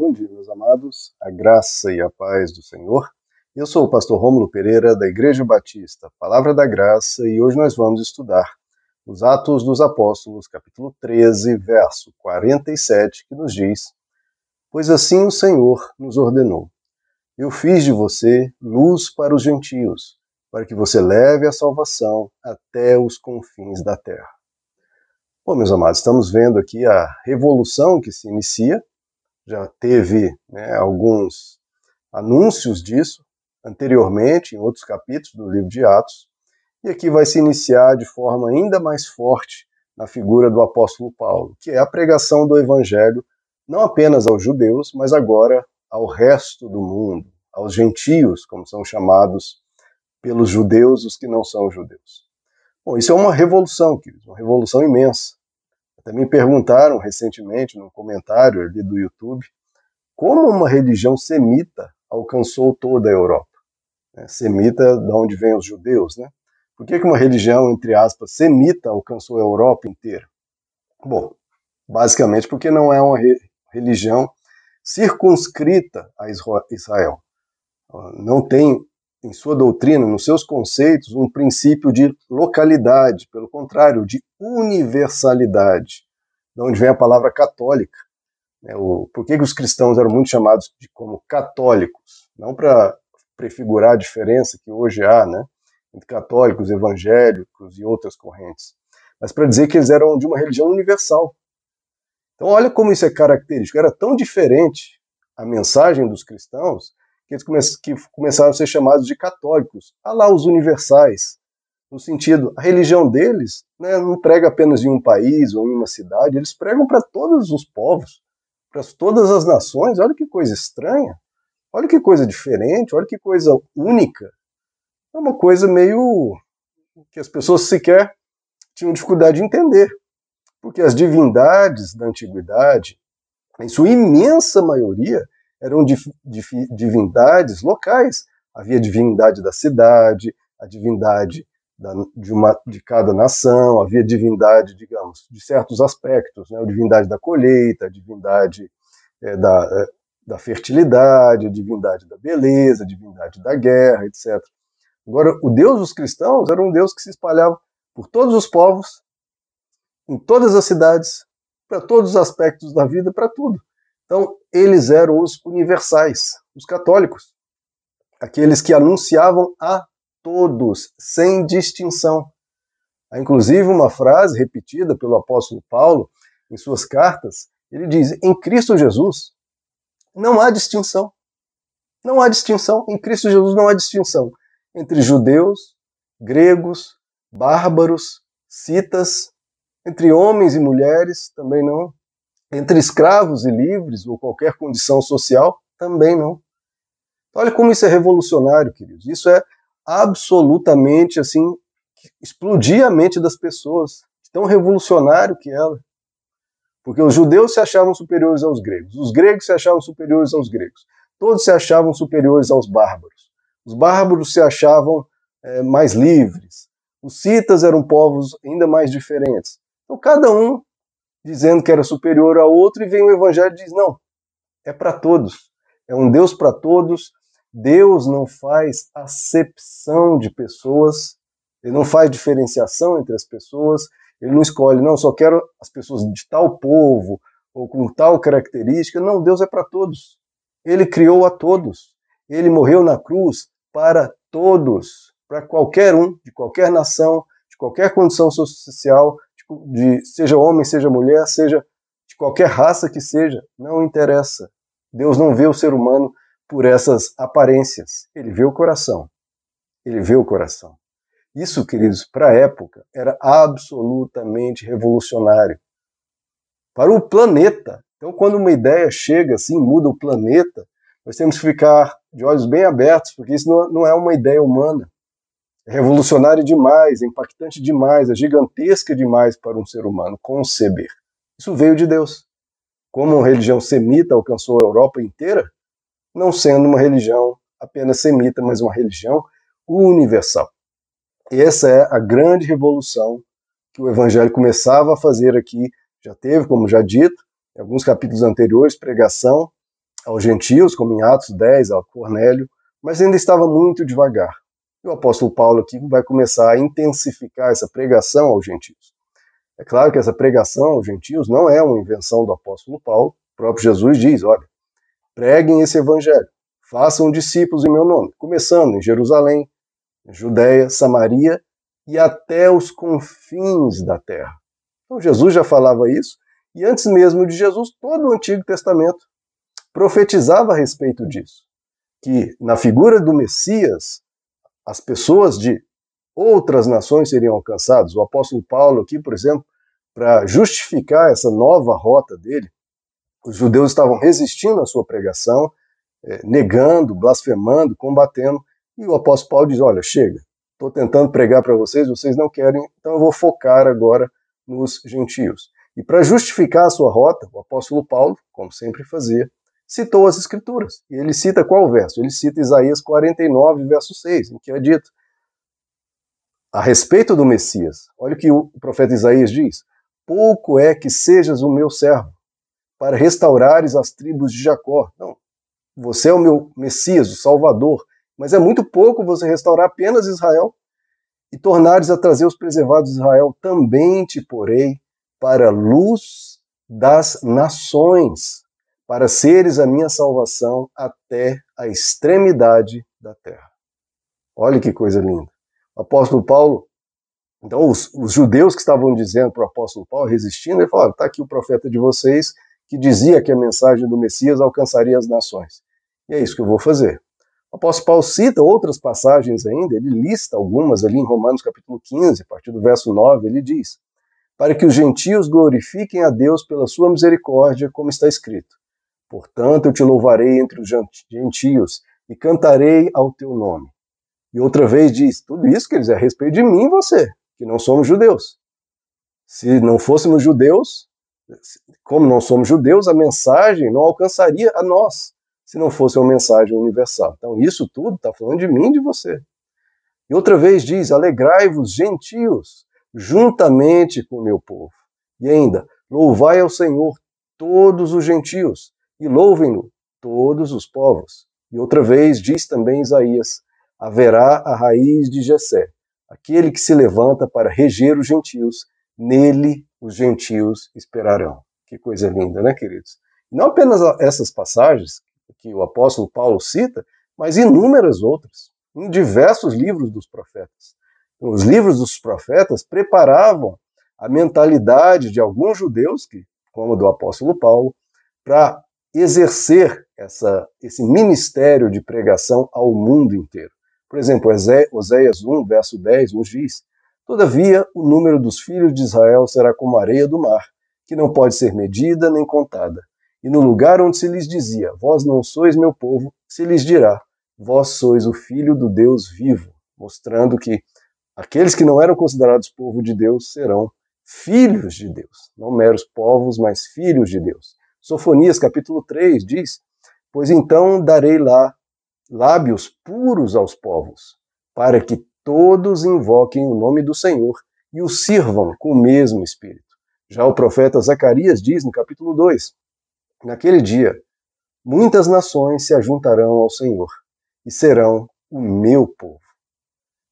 Bom dia, meus amados, a graça e a paz do Senhor. Eu sou o pastor Rômulo Pereira, da Igreja Batista, Palavra da Graça, e hoje nós vamos estudar os Atos dos Apóstolos, capítulo 13, verso 47, que nos diz: Pois assim o Senhor nos ordenou: Eu fiz de você luz para os gentios, para que você leve a salvação até os confins da terra. Bom, meus amados, estamos vendo aqui a revolução que se inicia já teve né, alguns anúncios disso anteriormente, em outros capítulos do livro de Atos, e aqui vai se iniciar de forma ainda mais forte na figura do apóstolo Paulo, que é a pregação do evangelho não apenas aos judeus, mas agora ao resto do mundo, aos gentios, como são chamados pelos judeus os que não são judeus. Bom, isso é uma revolução, queridos, uma revolução imensa. Até me perguntaram recentemente, num comentário ali do YouTube, como uma religião semita alcançou toda a Europa. É, semita, de onde vêm os judeus, né? Por que, que uma religião, entre aspas, semita alcançou a Europa inteira? Bom, basicamente porque não é uma re religião circunscrita a Israel. Não tem em sua doutrina, nos seus conceitos, um princípio de localidade, pelo contrário, de universalidade, de onde vem a palavra católica. É, o, por que, que os cristãos eram muito chamados de, como católicos? Não para prefigurar a diferença que hoje há né, entre católicos, evangélicos e outras correntes, mas para dizer que eles eram de uma religião universal. Então, olha como isso é característico. Era tão diferente a mensagem dos cristãos que come que começaram a ser chamados de católicos. Há lá os universais, no sentido, a religião deles né, não prega apenas em um país ou em uma cidade, eles pregam para todos os povos, para todas as nações. Olha que coisa estranha, olha que coisa diferente, olha que coisa única. É uma coisa meio que as pessoas sequer tinham dificuldade de entender, porque as divindades da antiguidade, em sua imensa maioria, eram divindades locais. Havia divindade da cidade, a divindade da, de, uma, de cada nação, havia divindade, digamos, de certos aspectos, né? a divindade da colheita, a divindade é, da, é, da fertilidade, a divindade da beleza, a divindade da guerra, etc. Agora, o Deus dos cristãos era um Deus que se espalhava por todos os povos, em todas as cidades, para todos os aspectos da vida, para tudo. Então, eles eram os universais, os católicos, aqueles que anunciavam a todos, sem distinção. Há inclusive uma frase repetida pelo apóstolo Paulo em suas cartas, ele diz: em Cristo Jesus não há distinção. Não há distinção. Em Cristo Jesus não há distinção entre judeus, gregos, bárbaros, citas, entre homens e mulheres, também não. Entre escravos e livres, ou qualquer condição social, também não. Olha como isso é revolucionário, queridos. Isso é absolutamente assim, explodir a mente das pessoas. Tão revolucionário que ela. Porque os judeus se achavam superiores aos gregos, os gregos se achavam superiores aos gregos, todos se achavam superiores aos bárbaros. Os bárbaros se achavam é, mais livres, os citas eram povos ainda mais diferentes. Então cada um dizendo que era superior ao outro, e vem o Evangelho e diz: não, é para todos. É um Deus para todos. Deus não faz acepção de pessoas, ele não faz diferenciação entre as pessoas, ele não escolhe, não, só quero as pessoas de tal povo ou com tal característica. Não, Deus é para todos. Ele criou a todos. Ele morreu na cruz para todos, para qualquer um, de qualquer nação, de qualquer condição social, de seja homem, seja mulher, seja de qualquer raça que seja, não interessa. Deus não vê o ser humano por essas aparências. Ele vê o coração. Ele vê o coração. Isso, queridos, para a época era absolutamente revolucionário. Para o planeta. Então, quando uma ideia chega assim, muda o planeta, nós temos que ficar de olhos bem abertos, porque isso não é uma ideia humana revolucionário demais, impactante demais, é gigantesca demais para um ser humano conceber. Isso veio de Deus. Como uma religião semita alcançou a Europa inteira, não sendo uma religião apenas semita, mas uma religião universal. E essa é a grande revolução que o Evangelho começava a fazer aqui. Já teve, como já dito, em alguns capítulos anteriores, pregação aos gentios, como em Atos 10, a Cornélio, mas ainda estava muito devagar. E o apóstolo Paulo aqui vai começar a intensificar essa pregação aos gentios. É claro que essa pregação aos gentios não é uma invenção do apóstolo Paulo. O próprio Jesus diz: olha, preguem esse evangelho, façam discípulos em meu nome, começando em Jerusalém, Judéia, Samaria e até os confins da terra. Então Jesus já falava isso, e antes mesmo de Jesus, todo o Antigo Testamento profetizava a respeito disso, que na figura do Messias, as pessoas de outras nações seriam alcançadas. O apóstolo Paulo aqui, por exemplo, para justificar essa nova rota dele, os judeus estavam resistindo à sua pregação, eh, negando, blasfemando, combatendo, e o apóstolo Paulo diz: Olha, chega, estou tentando pregar para vocês, vocês não querem, então eu vou focar agora nos gentios. E para justificar a sua rota, o apóstolo Paulo, como sempre fazia, citou as escrituras. E ele cita qual verso? Ele cita Isaías 49, verso 6, em que é dito a respeito do Messias. Olha o que o profeta Isaías diz: pouco é que sejas o meu servo, para restaurares as tribos de Jacó. Não, você é o meu Messias, o Salvador, mas é muito pouco você restaurar apenas Israel e tornares a trazer os preservados de Israel. Também te porei para a luz das nações, para seres a minha salvação até a extremidade da terra. Olha que coisa linda. O apóstolo Paulo então, os, os judeus que estavam dizendo para o apóstolo Paulo, resistindo, ele falou: está aqui o profeta de vocês que dizia que a mensagem do Messias alcançaria as nações. E é isso que eu vou fazer. O apóstolo Paulo cita outras passagens ainda, ele lista algumas ali em Romanos capítulo 15, a partir do verso 9, ele diz: Para que os gentios glorifiquem a Deus pela sua misericórdia, como está escrito. Portanto, eu te louvarei entre os gentios e cantarei ao teu nome. E outra vez diz: tudo isso, quer dizer, a respeito de mim e você que não somos judeus. Se não fôssemos judeus, como não somos judeus, a mensagem não alcançaria a nós, se não fosse uma mensagem universal. Então, isso tudo está falando de mim e de você. E outra vez diz: alegrai-vos, gentios, juntamente com o meu povo. E ainda, louvai ao Senhor todos os gentios, e louvem-no todos os povos. E outra vez diz também Isaías: haverá a raiz de Jessé, aquele que se levanta para reger os gentios, nele os gentios esperarão. Que coisa linda, né, queridos? Não apenas essas passagens que o apóstolo Paulo cita, mas inúmeras outras, em diversos livros dos profetas. Os livros dos profetas preparavam a mentalidade de alguns judeus, que, como do apóstolo Paulo, para exercer essa, esse ministério de pregação ao mundo inteiro. Por exemplo, Oséias 1, verso 10, nos diz: Todavia, o número dos filhos de Israel será como a areia do mar, que não pode ser medida nem contada. E no lugar onde se lhes dizia: Vós não sois meu povo, se lhes dirá: Vós sois o filho do Deus vivo, mostrando que aqueles que não eram considerados povo de Deus serão filhos de Deus, não meros povos, mas filhos de Deus. Sofonias capítulo 3 diz: Pois então darei lá lábios puros aos povos, para que todos invoquem o nome do Senhor e o sirvam com o mesmo espírito. Já o profeta Zacarias diz no capítulo 2: Naquele dia, muitas nações se ajuntarão ao Senhor e serão o meu povo.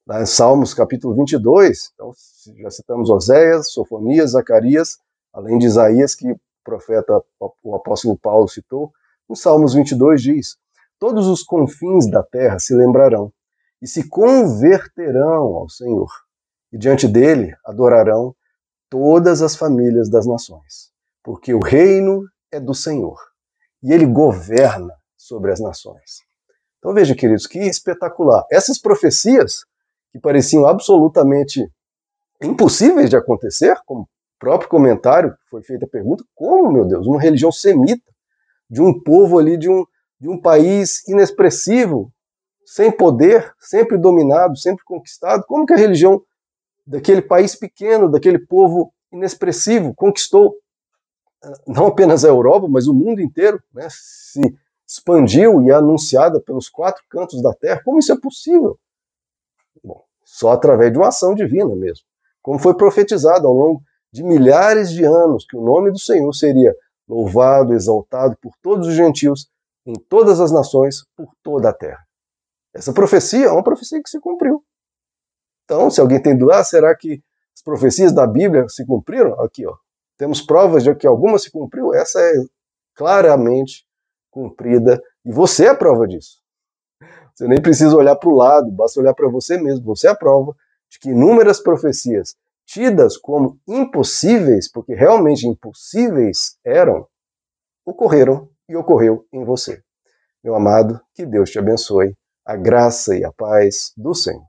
Lá em Salmos capítulo 22, então, já citamos Oséias, Sofonias, Zacarias, além de Isaías, que profeta, o apóstolo Paulo citou, no Salmos 22 diz: todos os confins da terra se lembrarão e se converterão ao Senhor, e diante dele adorarão todas as famílias das nações, porque o reino é do Senhor e ele governa sobre as nações. Então veja, queridos, que espetacular. Essas profecias que pareciam absolutamente impossíveis de acontecer, como próprio comentário foi feita a pergunta, como, meu Deus, uma religião semita, de um povo ali, de um, de um país inexpressivo, sem poder, sempre dominado, sempre conquistado. Como que a religião daquele país pequeno, daquele povo inexpressivo, conquistou eh, não apenas a Europa, mas o mundo inteiro, né? se expandiu e é anunciada pelos quatro cantos da terra? Como isso é possível? Bom, só através de uma ação divina mesmo. Como foi profetizado ao longo de milhares de anos que o nome do Senhor seria louvado, exaltado por todos os gentios em todas as nações por toda a terra. Essa profecia é uma profecia que se cumpriu. Então, se alguém tem dúvida, ah, será que as profecias da Bíblia se cumpriram? Aqui, ó. Temos provas de que alguma se cumpriu. Essa é claramente cumprida e você é a prova disso. Você nem precisa olhar para o lado, basta olhar para você mesmo. Você é a prova de que inúmeras profecias tidas como impossíveis, porque realmente impossíveis eram, ocorreram e ocorreu em você. Meu amado, que Deus te abençoe, a graça e a paz do Senhor.